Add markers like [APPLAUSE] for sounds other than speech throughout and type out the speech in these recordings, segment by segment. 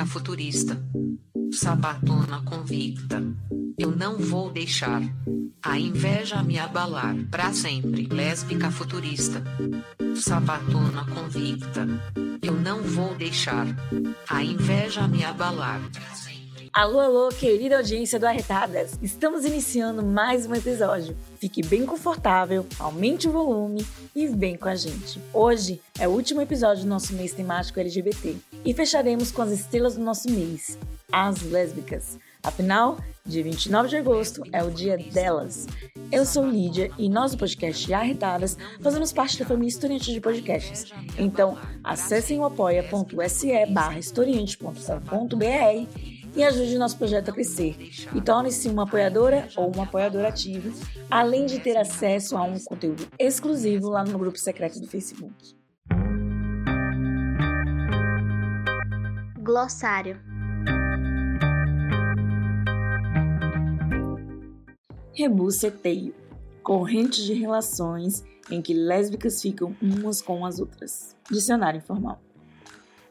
Lésbica futurista, sabatona convicta. Eu não vou deixar a inveja me abalar para sempre. Lésbica futurista, sabatona convicta. Eu não vou deixar a inveja me abalar. Alô, alô, querida audiência do Arretadas! Estamos iniciando mais um episódio. Fique bem confortável, aumente o volume e vem com a gente. Hoje é o último episódio do nosso mês temático LGBT e fecharemos com as estrelas do nosso mês, as lésbicas. Afinal, dia 29 de agosto é o dia delas. Eu sou Lídia e nós do podcast Arretadas fazemos parte da família Historiante de Podcasts. Então, acessem o apoia.se barra historiante.com.br e ajude nosso projeto a crescer. E torne-se uma apoiadora ou um apoiador ativo, além de ter acesso a um conteúdo exclusivo lá no grupo secreto do Facebook. Glossário. Rebuceteio. Corrente de relações em que lésbicas ficam umas com as outras. Dicionário informal.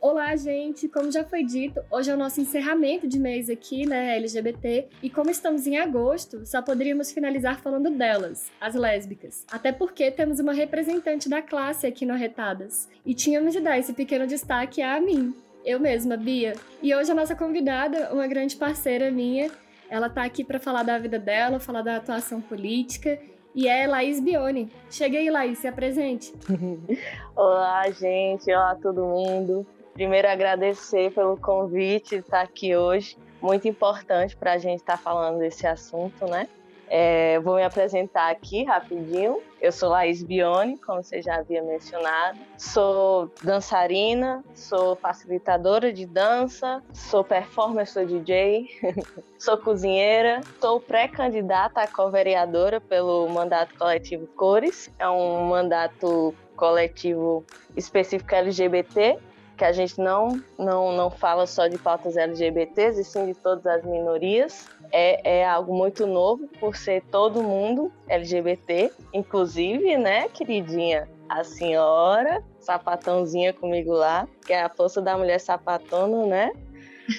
Olá, gente! Como já foi dito, hoje é o nosso encerramento de mês aqui, né, LGBT, e como estamos em agosto, só poderíamos finalizar falando delas, as lésbicas. Até porque temos uma representante da classe aqui no Arretadas, e tínhamos de dar esse pequeno destaque a mim, eu mesma, Bia. E hoje a nossa convidada, uma grande parceira minha, ela tá aqui para falar da vida dela, falar da atuação política e é Laís Bione. Chega aí, Laís, se apresente. [LAUGHS] Olá, gente. Olá, todo mundo. Primeiro, agradecer pelo convite de estar aqui hoje. Muito importante para a gente estar falando desse assunto, né? É, vou me apresentar aqui rapidinho. Eu sou Laís Bione, como você já havia mencionado. Sou dançarina, sou facilitadora de dança, sou performer, sou DJ, [LAUGHS] sou cozinheira, sou pré-candidata a co-vereadora pelo mandato coletivo Cores. É um mandato coletivo específico LGBT que a gente não, não, não fala só de pautas LGBTs, e sim de todas as minorias. É, é algo muito novo por ser todo mundo LGBT, inclusive, né, queridinha? A senhora, sapatãozinha comigo lá, que é a força da mulher sapatona, né?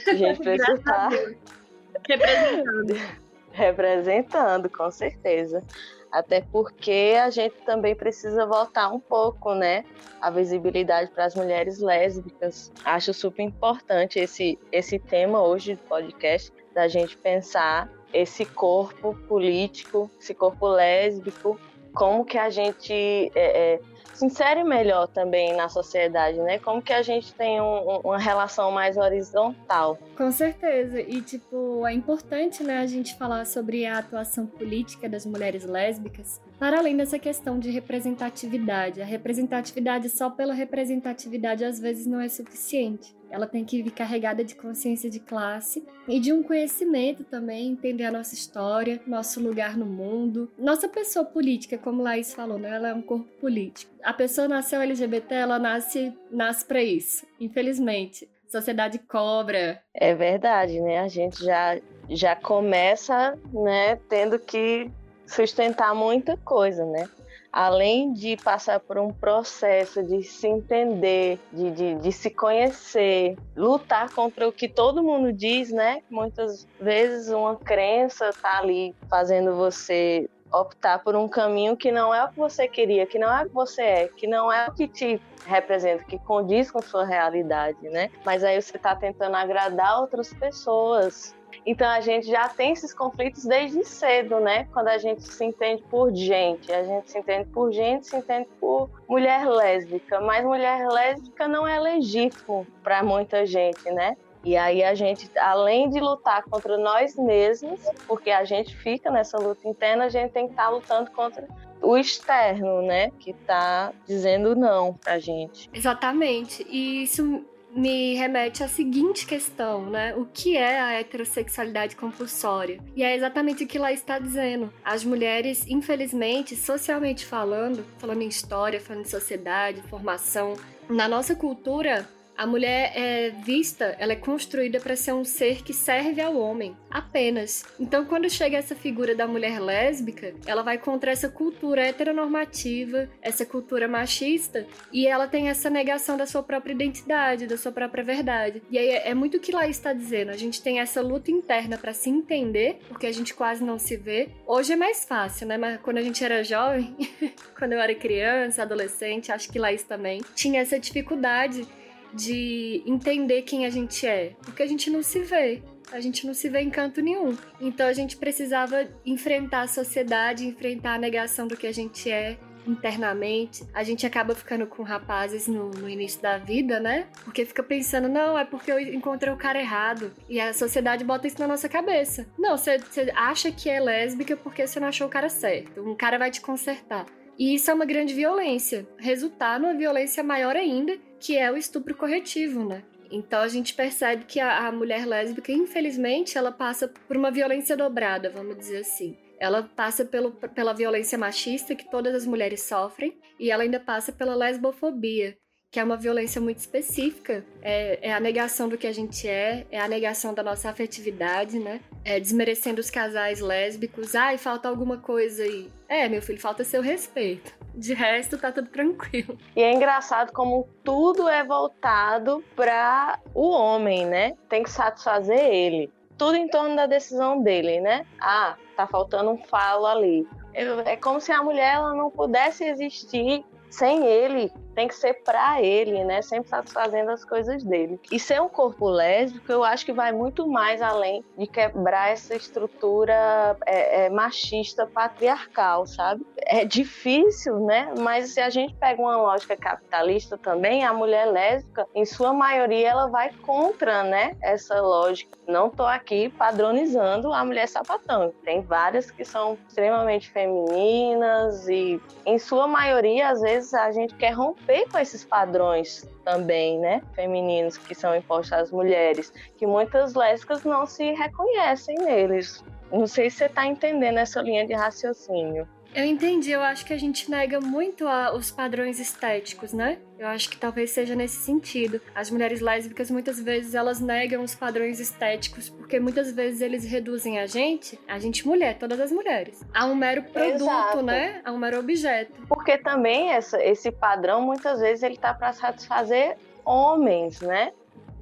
A gente [LAUGHS] precisa estar [LAUGHS] representando. representando, com certeza. Até porque a gente também precisa voltar um pouco, né? A visibilidade para as mulheres lésbicas. Acho super importante esse, esse tema hoje do podcast, da gente pensar esse corpo político, esse corpo lésbico, como que a gente é, é, se insere melhor também na sociedade, né? Como que a gente tem um, uma relação mais horizontal. Com certeza. E, tipo, é importante, né, a gente falar sobre a atuação política das mulheres lésbicas, para além dessa questão de representatividade. A representatividade só pela representatividade às vezes não é suficiente. Ela tem que vir carregada de consciência de classe e de um conhecimento também, entender a nossa história, nosso lugar no mundo. Nossa pessoa política, como Laís falou, né? ela é um corpo político. A pessoa nasceu LGBT, ela nasce, nasce para isso, infelizmente. Sociedade cobra. É verdade, né? A gente já, já começa né, tendo que sustentar muita coisa, né? Além de passar por um processo de se entender, de, de, de, se conhecer, lutar contra o que todo mundo diz, né? Muitas vezes uma crença tá ali fazendo você optar por um caminho que não é o que você queria, que não é o que você é, que não é o que te representa, que condiz com sua realidade, né? Mas aí você está tentando agradar outras pessoas, então a gente já tem esses conflitos desde cedo, né? Quando a gente se entende por gente, a gente se entende por gente, se entende por mulher lésbica, mas mulher lésbica não é legítimo para muita gente, né? E aí a gente, além de lutar contra nós mesmos, porque a gente fica nessa luta interna, a gente tem que estar tá lutando contra o externo, né, que tá dizendo não pra gente. Exatamente. E isso me remete à seguinte questão, né? O que é a heterossexualidade compulsória? E é exatamente o que lá está dizendo. As mulheres, infelizmente, socialmente falando, falando em história, falando em sociedade, formação, na nossa cultura, a mulher é vista, ela é construída para ser um ser que serve ao homem, apenas. Então, quando chega essa figura da mulher lésbica, ela vai contra essa cultura heteronormativa, essa cultura machista, e ela tem essa negação da sua própria identidade, da sua própria verdade. E aí é muito o que lá está dizendo. A gente tem essa luta interna para se entender, porque a gente quase não se vê. Hoje é mais fácil, né? Mas quando a gente era jovem, [LAUGHS] quando eu era criança, adolescente, acho que lá também, tinha essa dificuldade de entender quem a gente é, porque a gente não se vê. A gente não se vê em canto nenhum. Então a gente precisava enfrentar a sociedade, enfrentar a negação do que a gente é internamente. A gente acaba ficando com rapazes no, no, início da vida, né? Porque fica pensando, não, é porque eu encontrei o cara errado. E a sociedade bota isso na nossa cabeça. Não, você acha que é lésbica porque você não achou o cara certo. Um cara vai te consertar. E isso é uma grande violência. Resultar numa violência maior ainda, que é o estupro corretivo, né? Então a gente percebe que a, a mulher lésbica, infelizmente, ela passa por uma violência dobrada, vamos dizer assim. Ela passa pelo, pela violência machista que todas as mulheres sofrem, e ela ainda passa pela lesbofobia, que é uma violência muito específica, é, é, a negação do que a gente é, é a negação da nossa afetividade, né? É desmerecendo os casais lésbicos. Ai, falta alguma coisa aí. É, meu filho, falta seu respeito. De resto, tá tudo tranquilo. [LAUGHS] E é engraçado como tudo é voltado para o homem, né? Tem que satisfazer ele. Tudo em torno da decisão dele, né? Ah, tá faltando um falo ali. É como se a mulher ela não pudesse existir sem ele, tem que ser para ele, né? Sempre satisfazendo as coisas dele. E ser um corpo lésbico, eu acho que vai muito mais além de quebrar essa estrutura é, é, machista patriarcal, sabe? É difícil, né? Mas se a gente pega uma lógica capitalista também, a mulher lésbica, em sua maioria, ela vai contra, né? Essa lógica. Não tô aqui padronizando a mulher sapatão. Tem várias que são extremamente femininas e, em sua maioria, às vezes a gente quer romper com esses padrões também, né, femininos que são impostos às mulheres, que muitas lésbicas não se reconhecem neles. Não sei se você está entendendo essa linha de raciocínio. Eu entendi, eu acho que a gente nega muito a, os padrões estéticos, né? Eu acho que talvez seja nesse sentido. As mulheres lésbicas muitas vezes elas negam os padrões estéticos porque muitas vezes eles reduzem a gente, a gente mulher, todas as mulheres, a um mero produto, Exato. né? A um mero objeto. Porque também essa, esse padrão muitas vezes ele tá para satisfazer homens, né?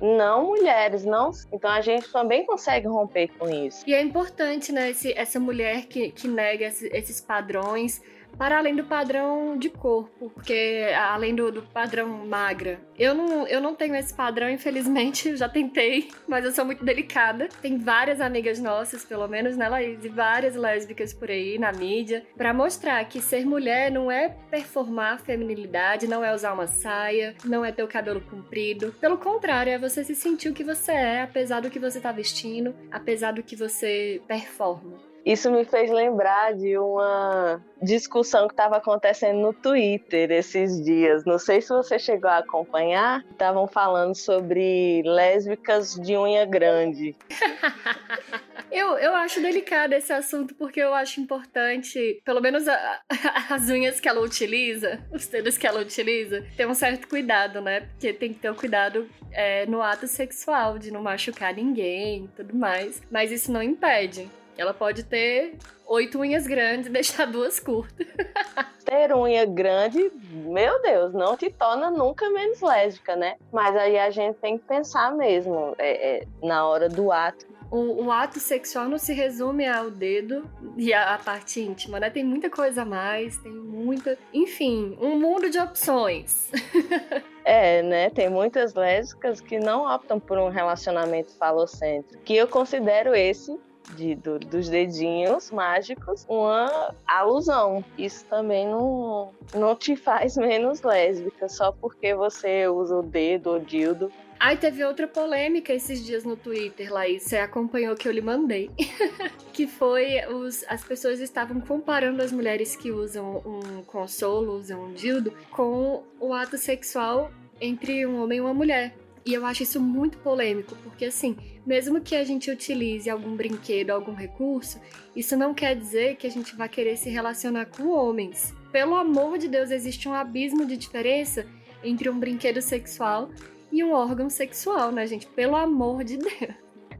Não mulheres, não. Então a gente também consegue romper com isso. E é importante, né, esse, essa mulher que, que nega esses padrões para além do padrão de corpo, porque além do, do, padrão magra. Eu não, eu não tenho esse padrão, infelizmente, [LAUGHS] já tentei, mas eu sou muito delicada. Tem várias amigas nossas, pelo menos, né, Laís, e várias lésbicas por aí na mídia, para mostrar que ser mulher não é performar feminilidade, não é usar uma saia, não é ter o cabelo comprido. Pelo contrário, é você se sentir o que você é, apesar do que você tá vestindo, apesar do que você performa. Isso me fez lembrar de uma discussão que estava acontecendo no Twitter esses dias. Não sei se você chegou a acompanhar. Estavam falando sobre lésbicas de unha grande. [LAUGHS] Eu, eu acho delicado esse assunto porque eu acho importante, pelo menos a, a, [LAUGHS] as unhas que ela utiliza, os dedos que ela utiliza, ter um certo cuidado, né? Porque tem que ter o um cuidado é, no ato sexual, de não machucar ninguém e tudo mais. Mas isso não impede ela pode ter oito unhas grandes e deixar duas curtas. [LAUGHS] Ter unha grande, meu Deus, não te torna nunca menos lésbica, né? Mas aí a gente tem que pensar mesmo é, é, na hora do ato. O, o, ato sexual não se resume ao dedo e à parte íntima, né? Tem muita coisa a mais, tem muita. Enfim, um mundo de opções. [LAUGHS] É, né? Tem muitas lésbicas que não optam por um relacionamento falocêntrico, que eu considero esse de, do, dos dedinhos mágicos uma alusão. Isso também não, não te faz menos lésbica só porque você usa o dedo ou dildo. Aí teve outra polêmica esses dias no Twitter, Laís. Você acompanhou que eu lhe mandei. [LAUGHS] que foi os, as pessoas estavam comparando as mulheres que usam um consolo, usam um dildo, com o ato sexual entre um homem e uma mulher. E eu acho isso muito polêmico, porque assim, mesmo que a gente utilize algum brinquedo, algum recurso, isso não quer dizer que a gente vai querer se relacionar com homens. Pelo amor de Deus, existe um abismo de diferença entre um brinquedo sexual e um órgão sexual, né, gente? Pelo amor de Deus.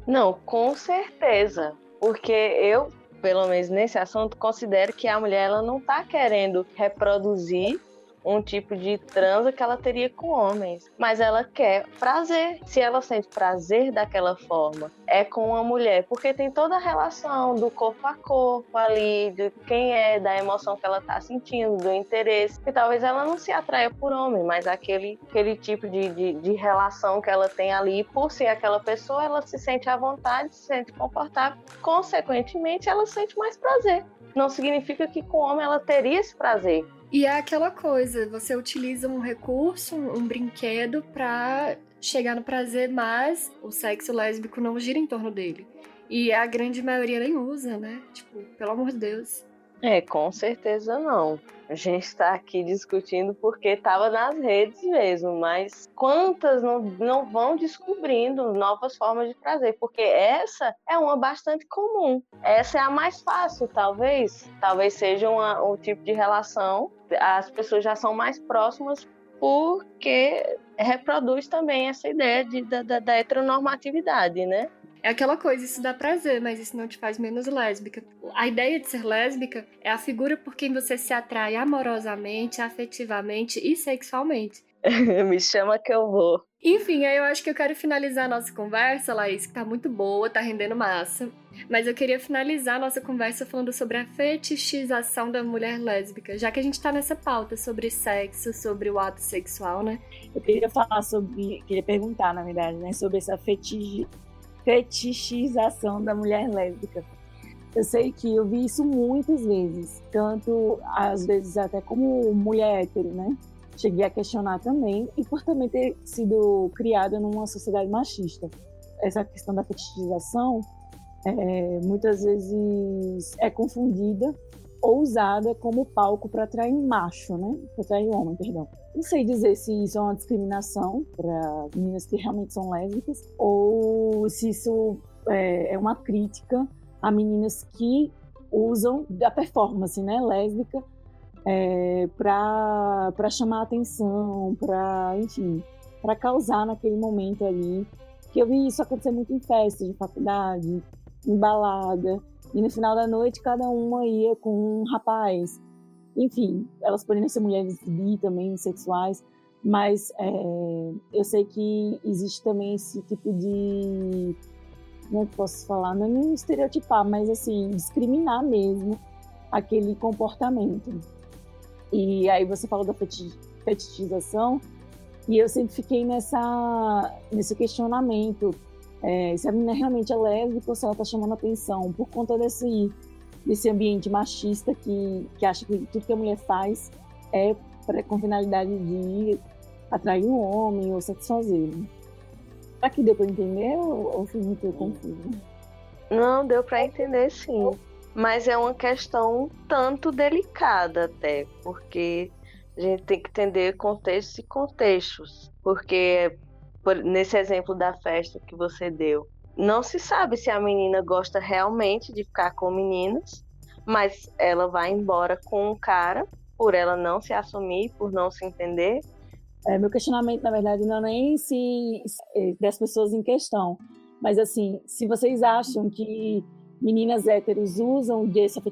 Não, com certeza. Porque eu, pelo menos nesse assunto, considero que a mulher ela não está querendo reproduzir um tipo de transa que ela teria com homens, mas ela quer prazer. Se ela sente prazer daquela forma, é com uma mulher, porque tem toda a relação do corpo a corpo ali, de quem é, da emoção que ela tá sentindo, do interesse. E talvez ela não se atraia por homem, mas aquele, aquele tipo de, de, de relação que ela tem ali, por ser aquela pessoa, ela se sente à vontade, se sente confortável. Consequentemente, ela sente mais prazer. Não significa que com homem ela teria esse prazer e é aquela coisa, você utiliza um recurso, um brinquedo para chegar no prazer, mas o sexo lésbico não gira em torno dele. E a grande maioria nem usa, né? Tipo, pelo amor de Deus. É, com certeza não. A gente está aqui discutindo porque estava nas redes mesmo, mas quantas não, não vão descobrindo novas formas de prazer? Porque essa é uma bastante comum. Essa é a mais fácil, talvez. Talvez seja uma, um tipo de relação. As pessoas já são mais próximas porque reproduz também essa ideia de, da, da, da heteronormatividade, né? É aquela coisa, isso dá prazer, mas isso não te faz menos lésbica. A ideia de ser lésbica é a figura por quem você se atrai amorosamente, afetivamente e sexualmente. [LAUGHS] Me chama que eu vou. Enfim, aí eu acho que eu quero finalizar a nossa conversa, Laís, que tá muito boa, tá rendendo massa. Mas eu queria finalizar a nossa conversa falando sobre a fetichização da mulher lésbica, já que a gente tá nessa pauta sobre sexo, sobre o ato sexual, né? Eu queria falar sobre, queria perguntar, na verdade, né, sobre essa fetiche fetichização da mulher lésbica. Eu sei que eu vi isso muitas vezes, tanto às vezes até como mulher hétero, né? Cheguei a questionar também, e por também ter sido criada numa sociedade machista. Essa questão da fetichização é, muitas vezes é confundida ou usada como palco para atrair macho, né? Para atrair homem, perdão. Não sei dizer se isso é uma discriminação para meninas que realmente são lésbicas ou se isso é, é uma crítica a meninas que usam da performance, né, lésbica, é, para chamar atenção, para, enfim, para causar naquele momento ali. Que eu vi isso acontecer muito em festas de faculdade, em balada, e no final da noite cada uma ia com um rapaz enfim, elas poderiam ser mulheres bi também, sexuais, mas é, eu sei que existe também esse tipo de. Como é que posso falar? Não é nem estereotipar, mas assim, discriminar mesmo aquele comportamento. E aí você falou da fetichização, e eu sempre fiquei nessa, nesse questionamento. É, se a menina realmente é lésbica ou se ela está chamando atenção por conta desse desse ambiente machista que, que acha que tudo que a mulher faz é pra, com finalidade de atrair um homem ou satisfazê-lo. Será que deu para entender ou, ou fui muito confuso? Não, deu para entender sim. Mas é uma questão tanto delicada até, porque a gente tem que entender contextos e contextos. Porque, por, nesse exemplo da festa que você deu, não se sabe se a menina gosta realmente de ficar com meninos, mas ela vai embora com um cara por ela não se assumir, por não se entender. É, meu questionamento, na verdade, não é nem se, se das pessoas em questão, mas assim, se vocês acham que meninas héteros usam dessa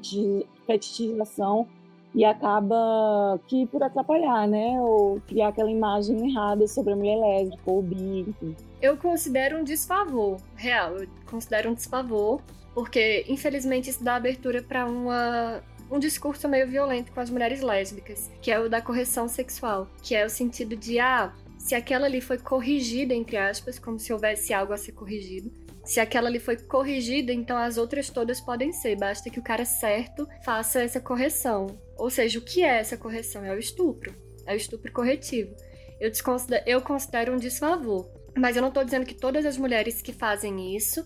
fetichização e acaba que por atrapalhar, né? Ou criar aquela imagem errada sobre a mulher lésbica ou bi, enfim eu considero um desfavor, real, eu considero um desfavor, porque infelizmente isso dá abertura para uma um discurso meio violento com as mulheres lésbicas, que é o da correção sexual, que é o sentido de ah, se aquela ali foi corrigida entre aspas, como se houvesse algo a ser corrigido, Se aquela ali foi corrigida, então as outras todas podem ser. Basta que o cara certo faça essa correção. Ou seja, o que é essa correção? É o estupro. É o estupro corretivo. Eu, eu considero um desfavor. Mas eu não estou dizendo que todas as mulheres que fazem isso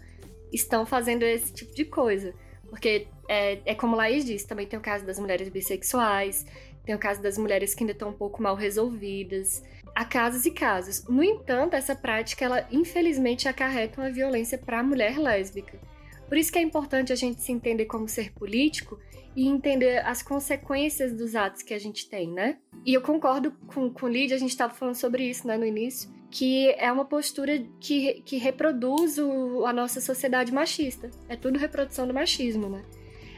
estão fazendo esse tipo de coisa. Porque é, é como Laís disse, também tem o caso das mulheres bissexuais, tem o caso das mulheres que ainda estão um pouco mal resolvidas. Há casos e casos. No entanto, essa prática, ela infelizmente acarreta uma violência para a mulher lésbica. Por isso que é importante a gente se entender como ser político e entender as consequências dos atos que a gente tem, né? E eu concordo com, com Lídia, a gente estava falando sobre isso né, no início, que é uma postura que, que reproduz o, a nossa sociedade machista. É tudo reprodução do machismo, né?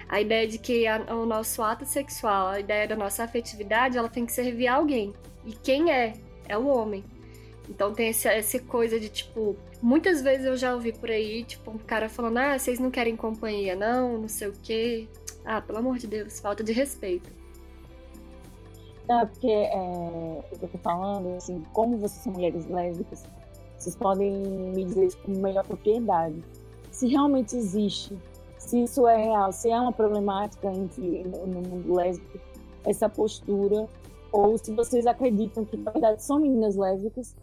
A ideia de que a, o nosso ato sexual, a ideia da nossa afetividade, ela tem que servir a alguém. E quem é? É o homem. Então tem esse, essa coisa de tipo. Muitas vezes eu já ouvi por aí, tipo, um cara falando: ah, vocês não querem companhia, não, não sei o quê. Ah, pelo amor de Deus, falta de respeito. Não, porque é, eu tô falando, assim, como vocês são mulheres lésbicas, vocês podem me dizer isso com melhor propriedade. Se realmente existe se isso é real, se é uma problemática entre, no mundo lésbico, essa postura, ou se vocês acreditam que, na verdade, são meninas lésbicas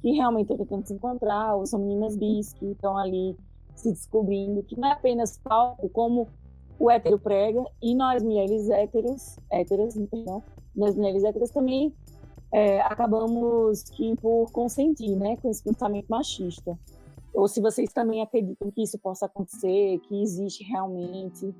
que realmente estão tentando se encontrar, ou são meninas bis que estão ali se descobrindo, que não é apenas palco, como o hétero prega, e nós, mulheres héteros, héteras, perdão, nós, mulheres héteras, também é, acabamos que por consentir, né, com esse pensamento machista ou se vocês também acreditam que isso possa acontecer, que existe realmente.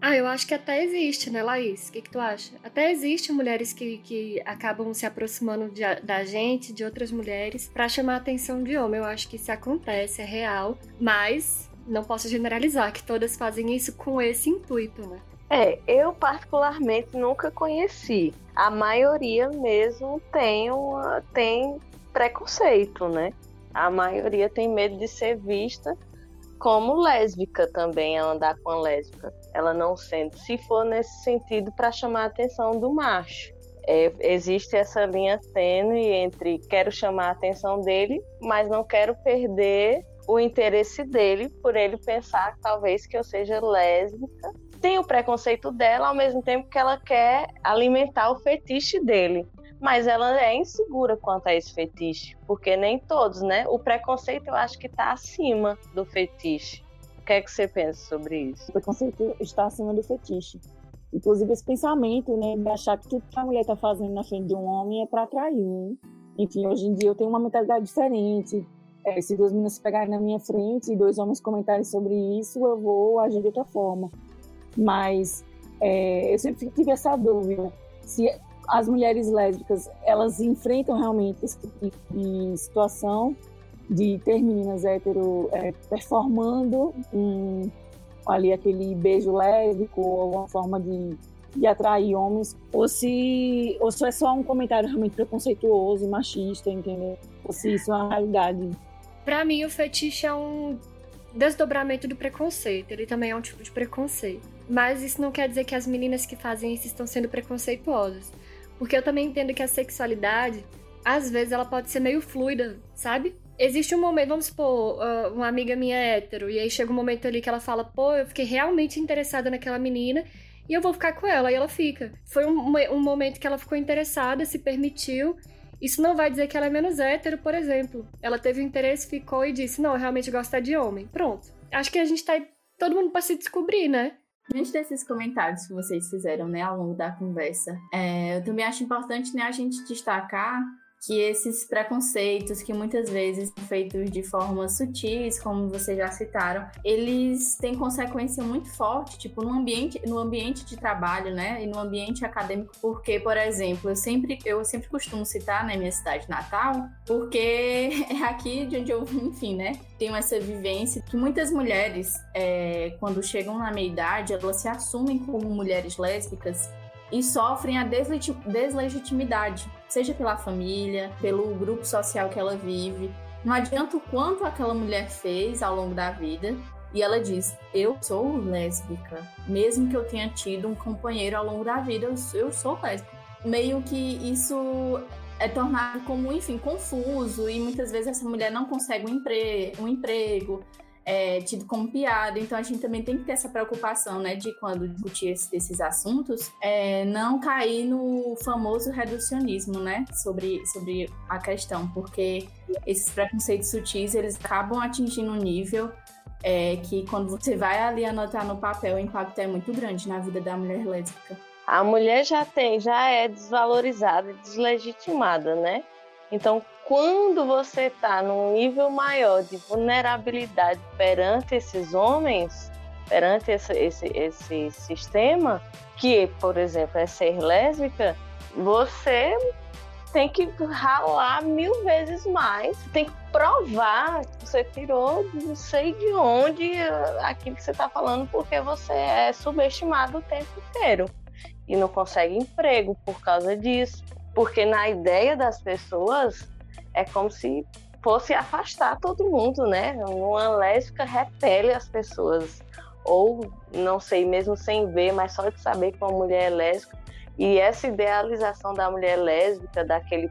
Ah, eu acho que até existe, né, Laís? O que, que tu acha? Até existe mulheres que, que acabam se aproximando de, da gente, de outras mulheres, para chamar a atenção de homem. Eu acho que isso acontece, é real, mas não posso generalizar que todas fazem isso com esse intuito, né? É, eu particularmente nunca conheci. A maioria mesmo tem, uma, tem preconceito, né? a maioria tem medo de ser vista como lésbica também, andar com a lésbica. Ela não sendo, se for nesse sentido, para chamar a atenção do macho. É, existe essa linha tênue entre quero chamar a atenção dele, mas não quero perder o interesse dele por ele pensar talvez que eu seja lésbica. Tem o preconceito dela, ao mesmo tempo que ela quer alimentar o fetiche dele mas ela é insegura quanto a esse fetiche, porque nem todos, né? O preconceito eu acho que está acima do fetiche. O que é que você pensa sobre isso? O preconceito está acima do fetiche. Inclusive esse pensamento, né, de achar que tudo que a mulher está fazendo na frente de um homem é para atrair. Né? Enfim, hoje em dia eu tenho uma mentalidade diferente. É, se duas meninas se pegarem na minha frente e dois homens comentarem sobre isso, eu vou agir de outra forma. Mas é, eu sempre tive essa dúvida se as mulheres lésbicas elas enfrentam realmente esse tipo de situação de ter meninas hétero é, performando um, ali aquele beijo lésbico ou alguma forma de, de atrair homens ou se ou se é só um comentário realmente preconceituoso e machista entendeu? Ou se isso é uma realidade. Para mim o fetiche é um desdobramento do preconceito ele também é um tipo de preconceito. Mas isso não quer dizer que as meninas que fazem isso estão sendo preconceituosas porque eu também entendo que a sexualidade, às vezes, ela pode ser meio fluida, sabe? Existe um momento, vamos supor, uh, uma amiga minha é hétero, e aí chega um momento ali que ela fala, pô, eu fiquei realmente interessada naquela menina, e eu vou ficar com ela, e ela fica. Foi um, um momento que ela ficou interessada, se permitiu. Isso não vai dizer que ela é menos hétero, por exemplo. Ela teve interesse, ficou e disse, não, eu realmente gosto de homem. Pronto. Acho que a gente tá todo mundo pra se descobrir, né? Diante desses comentários que vocês fizeram né, ao longo da conversa, é, eu também acho importante né, a gente destacar que esses preconceitos que muitas vezes são feitos de forma sutis, como vocês já citaram, eles têm consequência muito forte, tipo no ambiente, no ambiente de trabalho, né, e no ambiente acadêmico, porque, por exemplo, eu sempre eu sempre costumo citar né, minha cidade natal, porque [LAUGHS] é aqui de onde eu, enfim, né, tenho essa vivência que muitas mulheres, é, quando chegam na meia idade, elas se assumem como mulheres lésbicas e sofrem a deslegitimidade, seja pela família, pelo grupo social que ela vive. Não adianta o quanto aquela mulher fez ao longo da vida, e ela diz: Eu sou lésbica, mesmo que eu tenha tido um companheiro ao longo da vida, eu sou lésbica. Meio que isso é tornado como, enfim, confuso, e muitas vezes essa mulher não consegue um, empre um emprego, é, tido como piada. Então a gente também tem que ter essa preocupação, né, de quando discutir esses assuntos, é, não cair no famoso reducionismo, né, sobre, sobre a questão, porque esses preconceitos sutis eles acabam atingindo um nível é, que quando você vai ali anotar no papel, o impacto é muito grande na vida da mulher lésbica. A mulher já tem, já é desvalorizada, deslegitimada, né? Então, quando você está num nível maior de vulnerabilidade perante esses homens, perante esse, esse, esse sistema, que, por exemplo, é ser lésbica, você tem que ralar mil vezes mais, tem que provar que você tirou não sei de onde aquilo que você está falando, porque você é subestimado o tempo inteiro e não consegue emprego por causa disso. Porque na ideia das pessoas é como se fosse afastar todo mundo, né? Uma lésbica repele as pessoas. Ou, não sei, mesmo sem ver, mas só de saber que uma mulher é lésbica, e essa idealização da mulher lésbica, daquele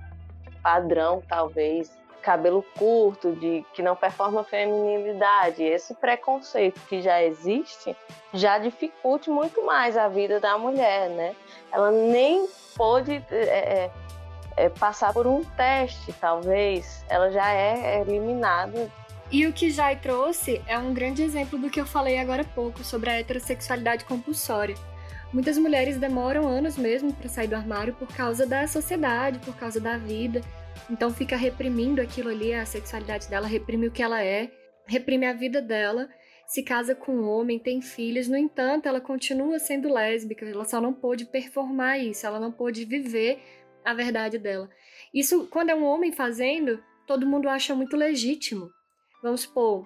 padrão, talvez, cabelo curto, de que não performa feminilidade, esse preconceito que já existe, já dificulte muito mais a vida da mulher, né? Ela nem pode é, é, passar por um teste, talvez, ela já é eliminada. E o que Jai trouxe é um grande exemplo do que eu falei agora há pouco sobre a heterossexualidade compulsória Muitas mulheres demoram anos mesmo para sair do armário por causa da sociedade, por causa da vida. Então fica reprimindo aquilo ali, a sexualidade dela, reprime o que ela é, reprime a vida dela, se casa com um homem, tem filhos, no entanto, ela continua sendo lésbica, ela só não pôde performar isso, ela não pôde viver a verdade dela. Isso, quando é um homem fazendo, todo mundo acha muito legítimo. Vamos supor,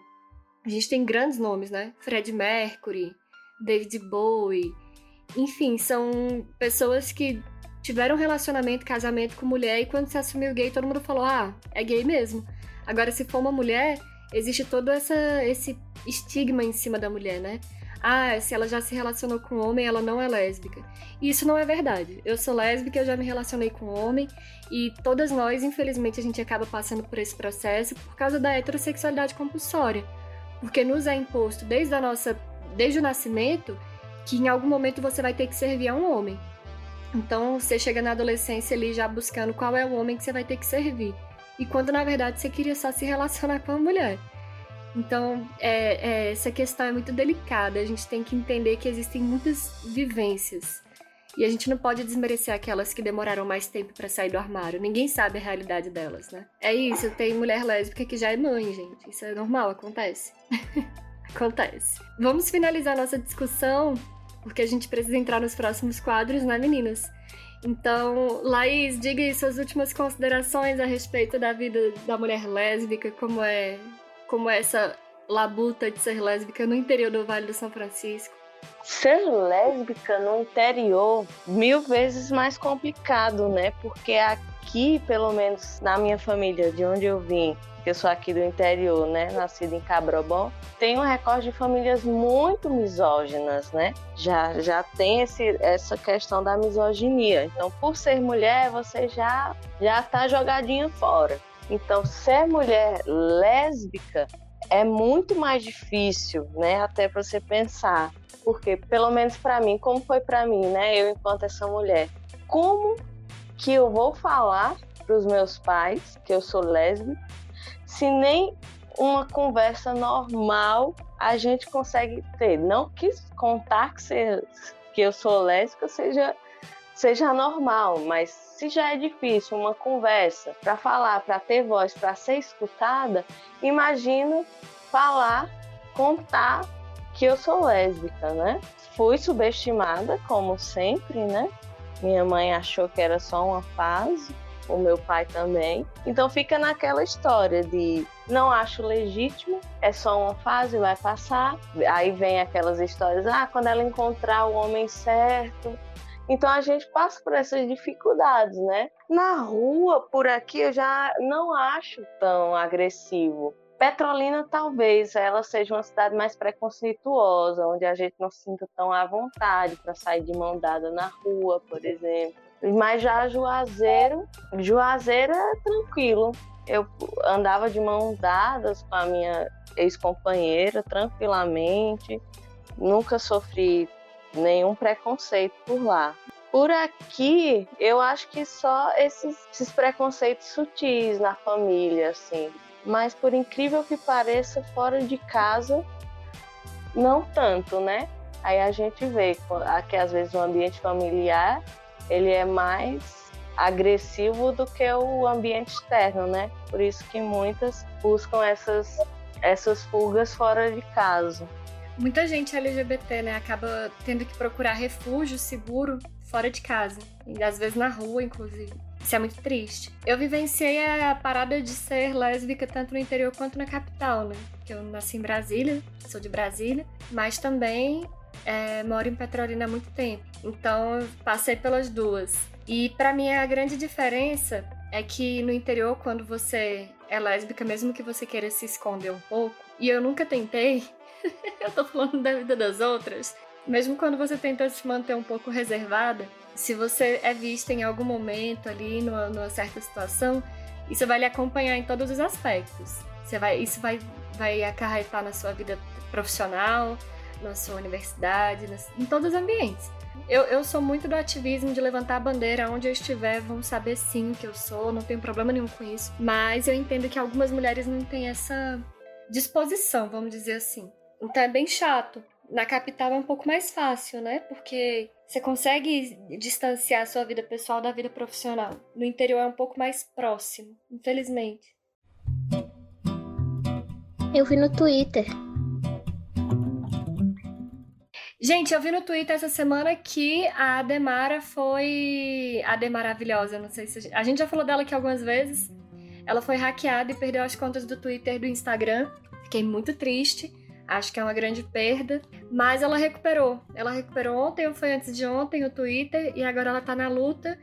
a gente tem grandes nomes, né? Fred Mercury, David Bowie, enfim, são pessoas que tiveram relacionamento, casamento com mulher e quando se assumiu gay, todo mundo falou: ah, é gay mesmo. Agora, se for uma mulher, existe todo essa, esse estigma em cima da mulher, né? Ah, se ela já se relacionou com homem, ela não é lésbica. Isso não é verdade. Eu sou lésbica, eu já me relacionei com homem e todas nós, infelizmente, a gente acaba passando por esse processo por causa da heterossexualidade compulsória. Porque nos é imposto desde a nossa desde o nascimento que em algum momento você vai ter que servir a um homem. Então você chega na adolescência ali já buscando qual é o homem que você vai ter que servir. E quando na verdade você queria só se relacionar com a mulher. Então é, é, essa questão é muito delicada. A gente tem que entender que existem muitas vivências. E a gente não pode desmerecer aquelas que demoraram mais tempo para sair do armário. Ninguém sabe a realidade delas, né? É isso, tem mulher lésbica que já é mãe, gente. Isso é normal, acontece. [LAUGHS] acontece. Vamos finalizar nossa discussão porque a gente precisa entrar nos próximos quadros, né, meninas? Então, Laís, diga aí suas últimas considerações a respeito da vida da mulher lésbica, como é, como essa labuta de ser lésbica no interior do Vale do São Francisco. Ser lésbica no interior, mil vezes mais complicado, né? Porque aqui, pelo menos na minha família, de onde eu vim, que eu sou aqui do interior, né, nascida em Cabrobó, tem um recorde de famílias muito misóginas, né? Já já tem esse, essa questão da misoginia. Então, por ser mulher, você já já tá jogadinha fora. Então, ser mulher lésbica é muito mais difícil, né? Até para você pensar, porque pelo menos para mim, como foi para mim, né? Eu enquanto essa mulher, como que eu vou falar para os meus pais que eu sou lésbica se nem uma conversa normal a gente consegue ter. Não que contar que, ser, que eu sou lésbica seja, seja normal, mas se já é difícil uma conversa para falar, para ter voz, para ser escutada, imagina falar, contar que eu sou lésbica, né? Fui subestimada, como sempre, né? Minha mãe achou que era só uma fase o meu pai também. Então fica naquela história de não acho legítimo, é só uma fase, vai passar. Aí vem aquelas histórias, ah, quando ela encontrar o homem certo. Então a gente passa por essas dificuldades, né? Na rua, por aqui, eu já não acho tão agressivo. Petrolina talvez ela seja uma cidade mais preconceituosa, onde a gente não se sinta tão à vontade para sair de mão dada na rua, por exemplo. Mas já Juazeiro, Juazeiro é tranquilo. Eu andava de mãos dadas com a minha ex-companheira tranquilamente, nunca sofri nenhum preconceito por lá. Por aqui, eu acho que só esses, esses preconceitos sutis na família, assim. Mas por incrível que pareça, fora de casa, não tanto, né? Aí a gente vê que às vezes o ambiente familiar ele é mais agressivo do que o ambiente externo, né? Por isso que muitas buscam essas essas fugas fora de casa. Muita gente LGBT, né, acaba tendo que procurar refúgio seguro fora de casa, e às vezes na rua, inclusive. Isso é muito triste. Eu vivenciei a parada de ser lésbica tanto no interior quanto na capital, né? Porque eu nasci em Brasília, sou de Brasília, mas também é, moro em Petrolina há muito tempo. Então passei pelas duas. E para mim a grande diferença é que no interior, quando você é lésbica, mesmo que você queira se esconder um pouco, e eu nunca tentei, [LAUGHS] eu tô falando da vida das outras, mesmo quando você tenta se manter um pouco reservada, se você é vista em algum momento ali, numa, numa certa situação, isso vai lhe acompanhar em todos os aspectos. Você vai, isso vai, vai acarretar na sua vida profissional, na sua universidade, em todos os ambientes. Eu, eu sou muito do ativismo de levantar a bandeira onde eu estiver, vão saber sim que eu sou, não tenho problema nenhum com isso. Mas eu entendo que algumas mulheres não têm essa disposição, vamos dizer assim. Então é bem chato. Na capital é um pouco mais fácil, né? Porque você consegue distanciar a sua vida pessoal da vida profissional. No interior é um pouco mais próximo, infelizmente. Eu vi no Twitter. Gente, eu vi no Twitter essa semana que a Ademara foi. A Maravilhosa, não sei se. A gente... a gente já falou dela aqui algumas vezes. Ela foi hackeada e perdeu as contas do Twitter e do Instagram. Fiquei muito triste. Acho que é uma grande perda. Mas ela recuperou. Ela recuperou ontem ou foi antes de ontem o Twitter e agora ela tá na luta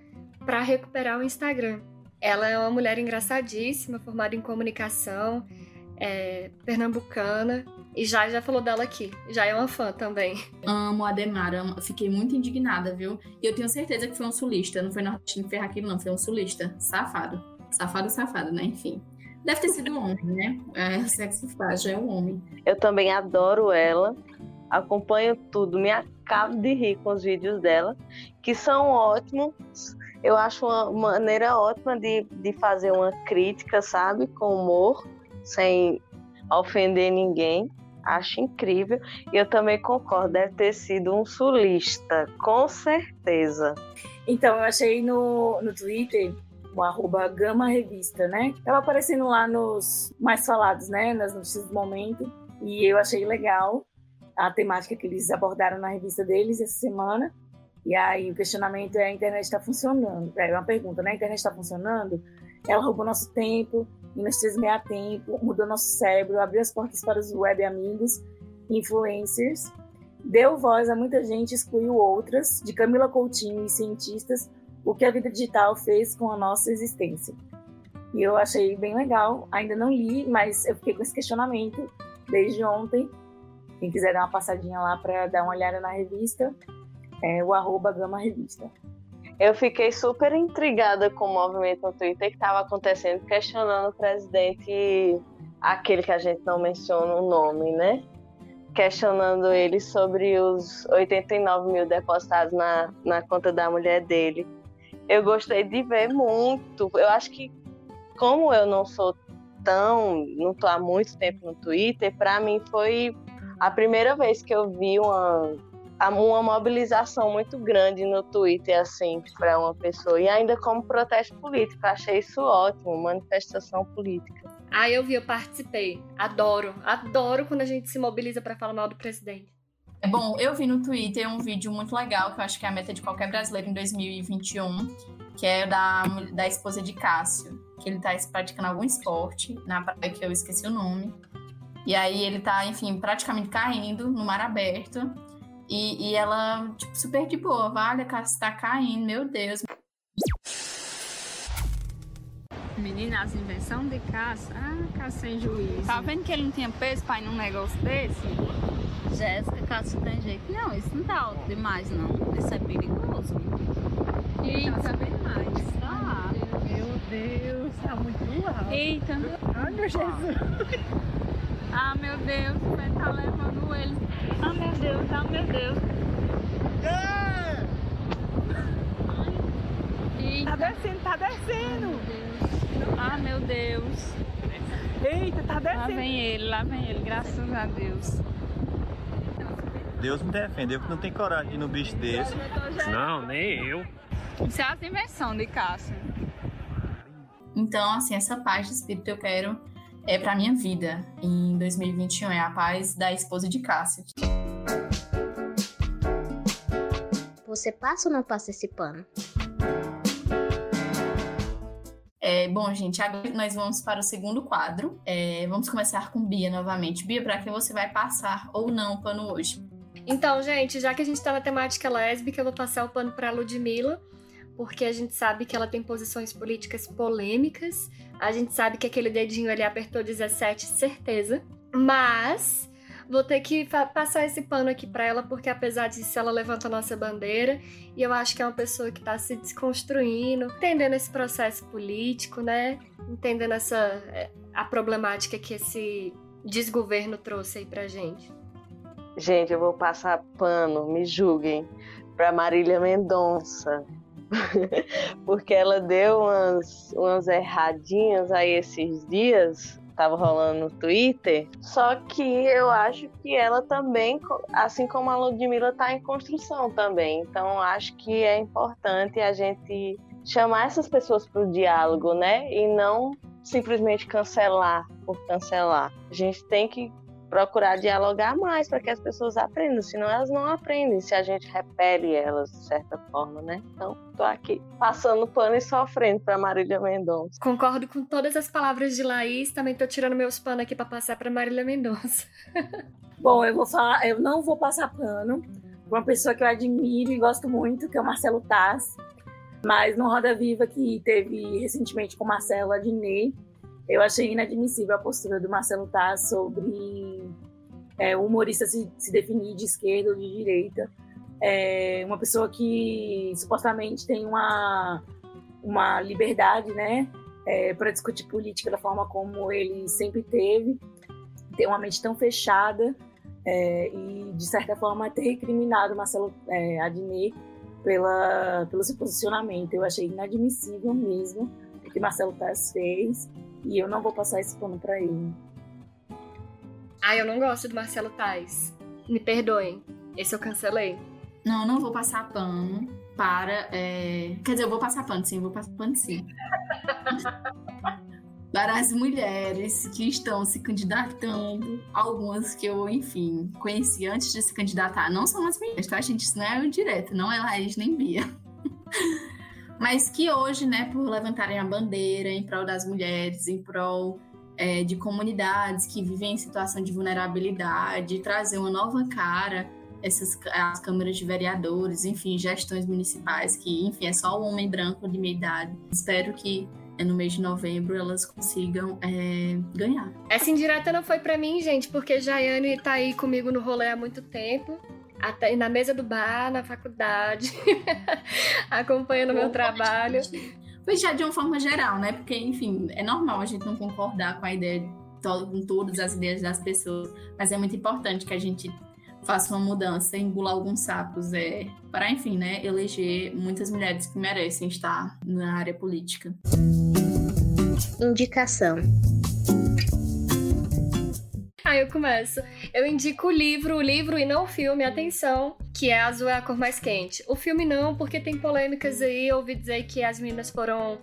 para recuperar o Instagram. Ela é uma mulher engraçadíssima, formada em comunicação, é, pernambucana. E já já falou dela aqui. Já é uma fã também. Amo a Demara. Fiquei muito indignada, viu? E eu tenho certeza que foi um sulista. Não foi nordestino ferraquilo, não. Foi um sulista. Safado. Safado, safado, né? Enfim. Deve ter sido um homem, né? É, sexo frágil é um homem. Eu também adoro ela, acompanho tudo, me acabo de rir com os vídeos dela, que são ótimos. Eu acho uma maneira ótima de, de fazer uma crítica, sabe? Com humor, sem ofender ninguém. Acho incrível. E eu também concordo, deve ter sido um sulista, com certeza. Então, eu achei no, no Twitter o arroba Gama Revista, né? Tava aparecendo lá nos mais falados, né? Nas notícias do momento. E eu achei legal a temática que eles abordaram na revista deles essa semana. E aí o questionamento é: a internet está funcionando? É uma pergunta, né? A internet está funcionando? Ela roubou nosso tempo e nos fez meia tempo, mudou nosso cérebro, abriu as portas para os web amigos, influencers, deu voz a muita gente, excluiu outras, de Camila Coutinho e cientistas, o que a vida digital fez com a nossa existência. E eu achei bem legal. Ainda não li, mas eu fiquei com esse questionamento desde ontem. Quem quiser dar uma passadinha lá para dar uma olhada na revista, é o arroba Gama Revista. Eu fiquei super intrigada com o movimento no Twitter que estava acontecendo, questionando o presidente, aquele que a gente não menciona o nome, né? Questionando ele sobre os 89 mil depositados na, na conta da mulher dele eu gostei de ver muito. Eu acho que, como eu não sou tão. não tô há muito tempo no Twitter, para mim foi a primeira vez que eu vi uma, uma mobilização muito grande no Twitter, assim, para uma pessoa. E ainda como protesto político. Achei isso ótimo, manifestação política. Ah, eu vi, eu participei. Adoro, adoro quando a gente se mobiliza para falar mal do presidente. É bom, eu vi no Twitter um vídeo muito legal, que eu acho que é a meta de qualquer brasileiro em 2021, que é da, da esposa de Cássio, que ele tá praticando algum esporte, na praia que eu esqueci o nome. E aí ele tá, enfim, praticamente caindo no mar aberto. E, e ela, tipo, super de boa, vale, Cássio tá caindo, meu Deus. Menina, as invenções de Cássio, ah, Cássio sem juízo. Tá vendo que ele não tinha peso pra ir num negócio desse? Jéssica, Cássio tem jeito. Não, isso não tá alto demais, não. Isso é perigoso. Eita, tá bem mais. Tá. Meu Deus, tá muito alto. Eita. Ai, meu Jesus. Ah, meu Deus, o pé tá levando ele. Ah, meu Deus, ah, meu Deus. Tá descendo, tá descendo. Ah, meu Deus. Eita, tá descendo. Lá vem ele, lá vem ele, graças a Deus. Deus me defende, eu que não tenho coragem de ir no bicho desse. Não, nem eu. Isso é as invenção de Cássio. Então, assim, essa paz de espírito eu quero é para minha vida em 2021 é a paz da esposa de Cássio. Você passa ou não passa esse pano? É, bom, gente, agora nós vamos para o segundo quadro. É, vamos começar com Bia novamente. Bia, para quem você vai passar ou não o pano hoje? Então, gente, já que a gente tá na temática lésbica, eu vou passar o pano pra Ludmilla, porque a gente sabe que ela tem posições políticas polêmicas. A gente sabe que aquele dedinho ali apertou 17, certeza. Mas vou ter que passar esse pano aqui pra ela, porque apesar disso, ela levanta a nossa bandeira. E eu acho que é uma pessoa que tá se desconstruindo, entendendo esse processo político, né? Entendendo essa é, a problemática que esse desgoverno trouxe aí pra gente. Gente, eu vou passar pano, me julguem, para Marília Mendonça. [LAUGHS] Porque ela deu umas, umas erradinhas aí esses dias, tava rolando no Twitter. Só que eu acho que ela também, assim como a Ludmilla, tá em construção também. Então acho que é importante a gente chamar essas pessoas para o diálogo, né? E não simplesmente cancelar por cancelar. A gente tem que procurar dialogar mais para que as pessoas aprendam, senão elas não aprendem se a gente repele elas de certa forma, né? Então, tô aqui passando pano e sofrendo para Marília Mendonça. Concordo com todas as palavras de Laís, também tô tirando meus panos aqui para passar para Marília Mendonça. [LAUGHS] Bom, eu vou falar, eu não vou passar pano uma pessoa que eu admiro e gosto muito, que é o Marcelo Taz. Mas no Roda Viva que teve recentemente com o Marcelo Adnet, eu achei inadmissível a postura do Marcelo Taz sobre é, o humorista se, se, definir de esquerda ou de direita. É uma pessoa que supostamente tem uma, uma liberdade né, é, para discutir política da forma como ele sempre teve, tem uma mente tão fechada é, e, de certa forma, ter recriminado Marcelo é, Adnet pela, pelo seu posicionamento. Eu achei inadmissível mesmo o que Marcelo Taz fez. E eu não vou passar esse pano para ele. Ah, eu não gosto do Marcelo Tais. Me perdoem. Esse eu cancelei. Não, eu não vou passar pano para. É... Quer dizer, eu vou passar pano, sim, eu vou passar pano, sim. [LAUGHS] para as mulheres que estão se candidatando, algumas que eu, enfim, conheci antes de se candidatar, não são as minhas, tá, gente? Isso não é o direto, não é Laís nem Bia. [LAUGHS] mas que hoje, né, por levantarem a bandeira em prol das mulheres, em prol é, de comunidades que vivem em situação de vulnerabilidade, trazer uma nova cara essas as câmaras de vereadores, enfim, gestões municipais que, enfim, é só o homem branco de meia idade. Espero que é, no mês de novembro elas consigam é, ganhar. Essa indireta não foi para mim, gente, porque Jaiane tá aí comigo no rolê há muito tempo até na mesa do bar, na faculdade, [LAUGHS] acompanhando o meu trabalho. Pois já de uma forma geral, né? Porque, enfim, é normal a gente não concordar com a ideia, com todas as ideias das pessoas, mas é muito importante que a gente faça uma mudança, engula alguns sapos, é, para, enfim, né, eleger muitas mulheres que merecem estar na área política. Indicação. Aí eu começo. Eu indico o livro, o livro e não o filme, atenção, que é Azul é a cor mais quente. O filme não, porque tem polêmicas aí. Eu ouvi dizer que as meninas foram.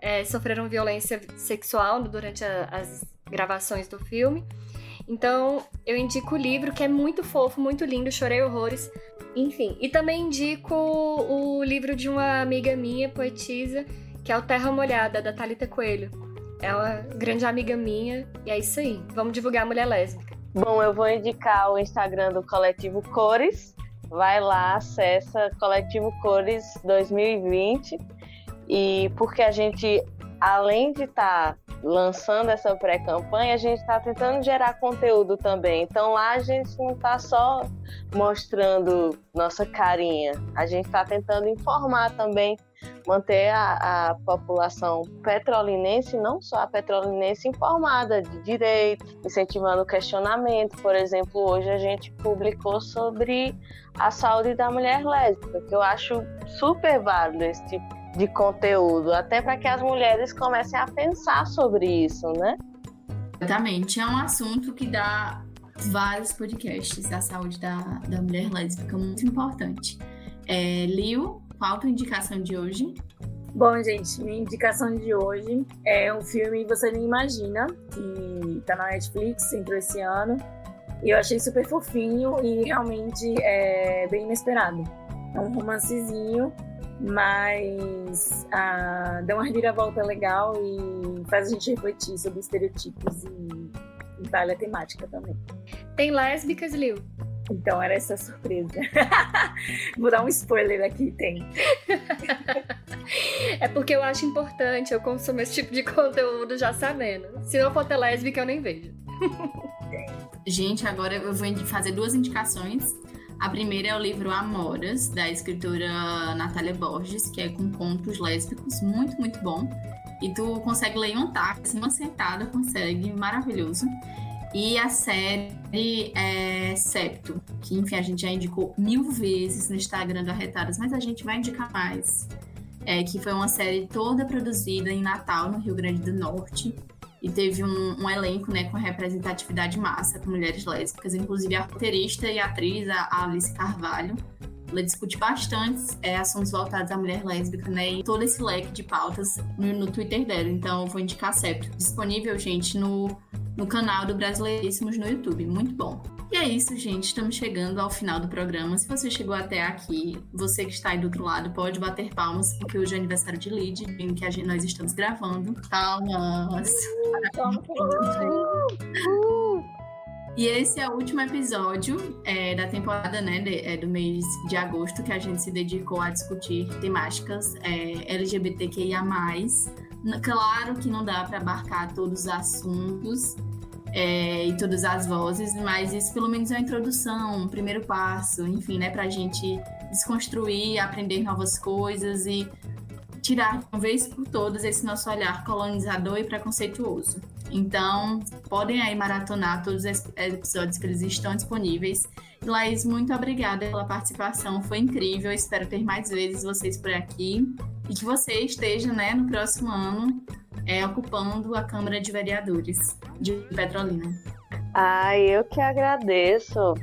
É, sofreram violência sexual durante a, as gravações do filme. Então, eu indico o livro, que é muito fofo, muito lindo, chorei horrores. Enfim, e também indico o livro de uma amiga minha, poetisa, que é o Terra Molhada, da Talita Coelho. Uma grande amiga minha e é isso aí. Vamos divulgar a mulher lésbica. Bom, eu vou indicar o Instagram do Coletivo Cores. Vai lá, acessa Coletivo Cores 2020. E porque a gente, além de estar tá lançando essa pré-campanha, a gente está tentando gerar conteúdo também. Então lá a gente não está só mostrando nossa carinha, a gente está tentando informar também manter a, a população petrolinense, não só a petrolinense, informada de direito, incentivando o questionamento. Por exemplo, hoje a gente publicou sobre a saúde da mulher lésbica, que eu acho super válido esse tipo de conteúdo, até para que as mulheres comecem a pensar sobre isso, né? Exatamente. É um assunto que dá vários podcasts da saúde da, da mulher lésbica, muito importante. É, Liu, qual a tua indicação de hoje? Bom, gente, minha indicação de hoje é um filme Você Nem Imagina, que tá na Netflix, entrou esse ano. E eu achei super fofinho e realmente é bem inesperado. É um romancezinho, mas ah, dá uma reviravolta legal e faz a gente refletir sobre estereotipos e, e vale a temática também. Tem lésbicas, Liu? Então era essa surpresa. [LAUGHS] Vou dar um spoiler aqui, tem. [LAUGHS] é porque eu acho importante eu consumir esse tipo de conteúdo já sabendo. Se não for ter lésbica, eu nem vejo. Gente, agora eu vou fazer duas indicações. A primeira é o livro Amoras, da escritora Natália Borges, que é com contos lésbicos, muito, muito bom. E tu consegue ler em um táxi, uma sentada, consegue, maravilhoso. E a série é Septo, que enfim a gente já indicou mil vezes no Instagram do Arretadas, mas a gente vai indicar mais. É, que foi uma série toda produzida em Natal, no Rio Grande do Norte. E teve um, um elenco né, com representatividade massa, com mulheres lésbicas, inclusive a roteirista e atriz, a Alice Carvalho. Ela discute bastante é, assuntos voltados à mulher lésbica, né? E todo esse leque de pautas no, no Twitter dela. Então, eu vou indicar Septo. Disponível, gente, no no canal do Brasileiríssimos no YouTube. Muito bom. E é isso, gente. Estamos chegando ao final do programa. Se você chegou até aqui, você que está aí do outro lado, pode bater palmas, porque hoje é aniversário de Lid, em que gente, nós estamos gravando. Palmas! E esse é o último episódio é, da temporada, né, de, é, do mês de agosto, que a gente se dedicou a discutir temáticas é, LGBTQIA+. Claro que não dá para abarcar todos os assuntos, é, e todas as vozes, mas isso pelo menos é uma introdução, um primeiro passo, enfim, né, para a gente desconstruir, aprender novas coisas e tirar uma vez por todas esse nosso olhar colonizador e preconceituoso. Então, podem aí maratonar todos os episódios que eles estão disponíveis. Laís, muito obrigada pela participação, foi incrível. Espero ter mais vezes vocês por aqui e que você esteja, né, no próximo ano é, ocupando a Câmara de Vereadores de Petrolina. Ai, eu que agradeço.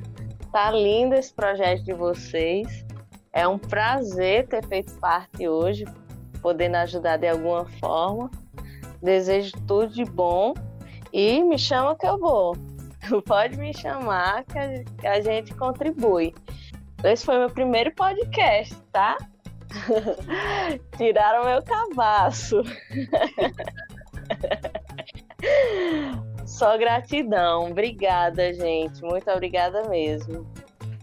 Tá lindo esse projeto de vocês. É um prazer ter feito parte hoje, podendo ajudar de alguma forma. Desejo tudo de bom e me chama que eu vou. [LAUGHS] Pode me chamar que a gente contribui. Esse foi meu primeiro podcast, tá? [LAUGHS] Tiraram meu cavaço. [LAUGHS] Só gratidão. Obrigada, gente. Muito obrigada mesmo.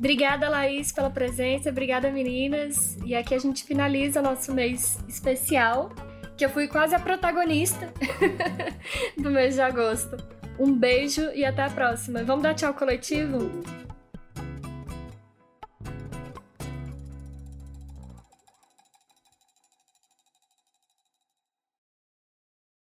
Obrigada, Laís, pela presença. Obrigada, meninas. E aqui a gente finaliza nosso mês especial, que eu fui quase a protagonista [LAUGHS] do mês de agosto. Um beijo e até a próxima. Vamos dar tchau coletivo?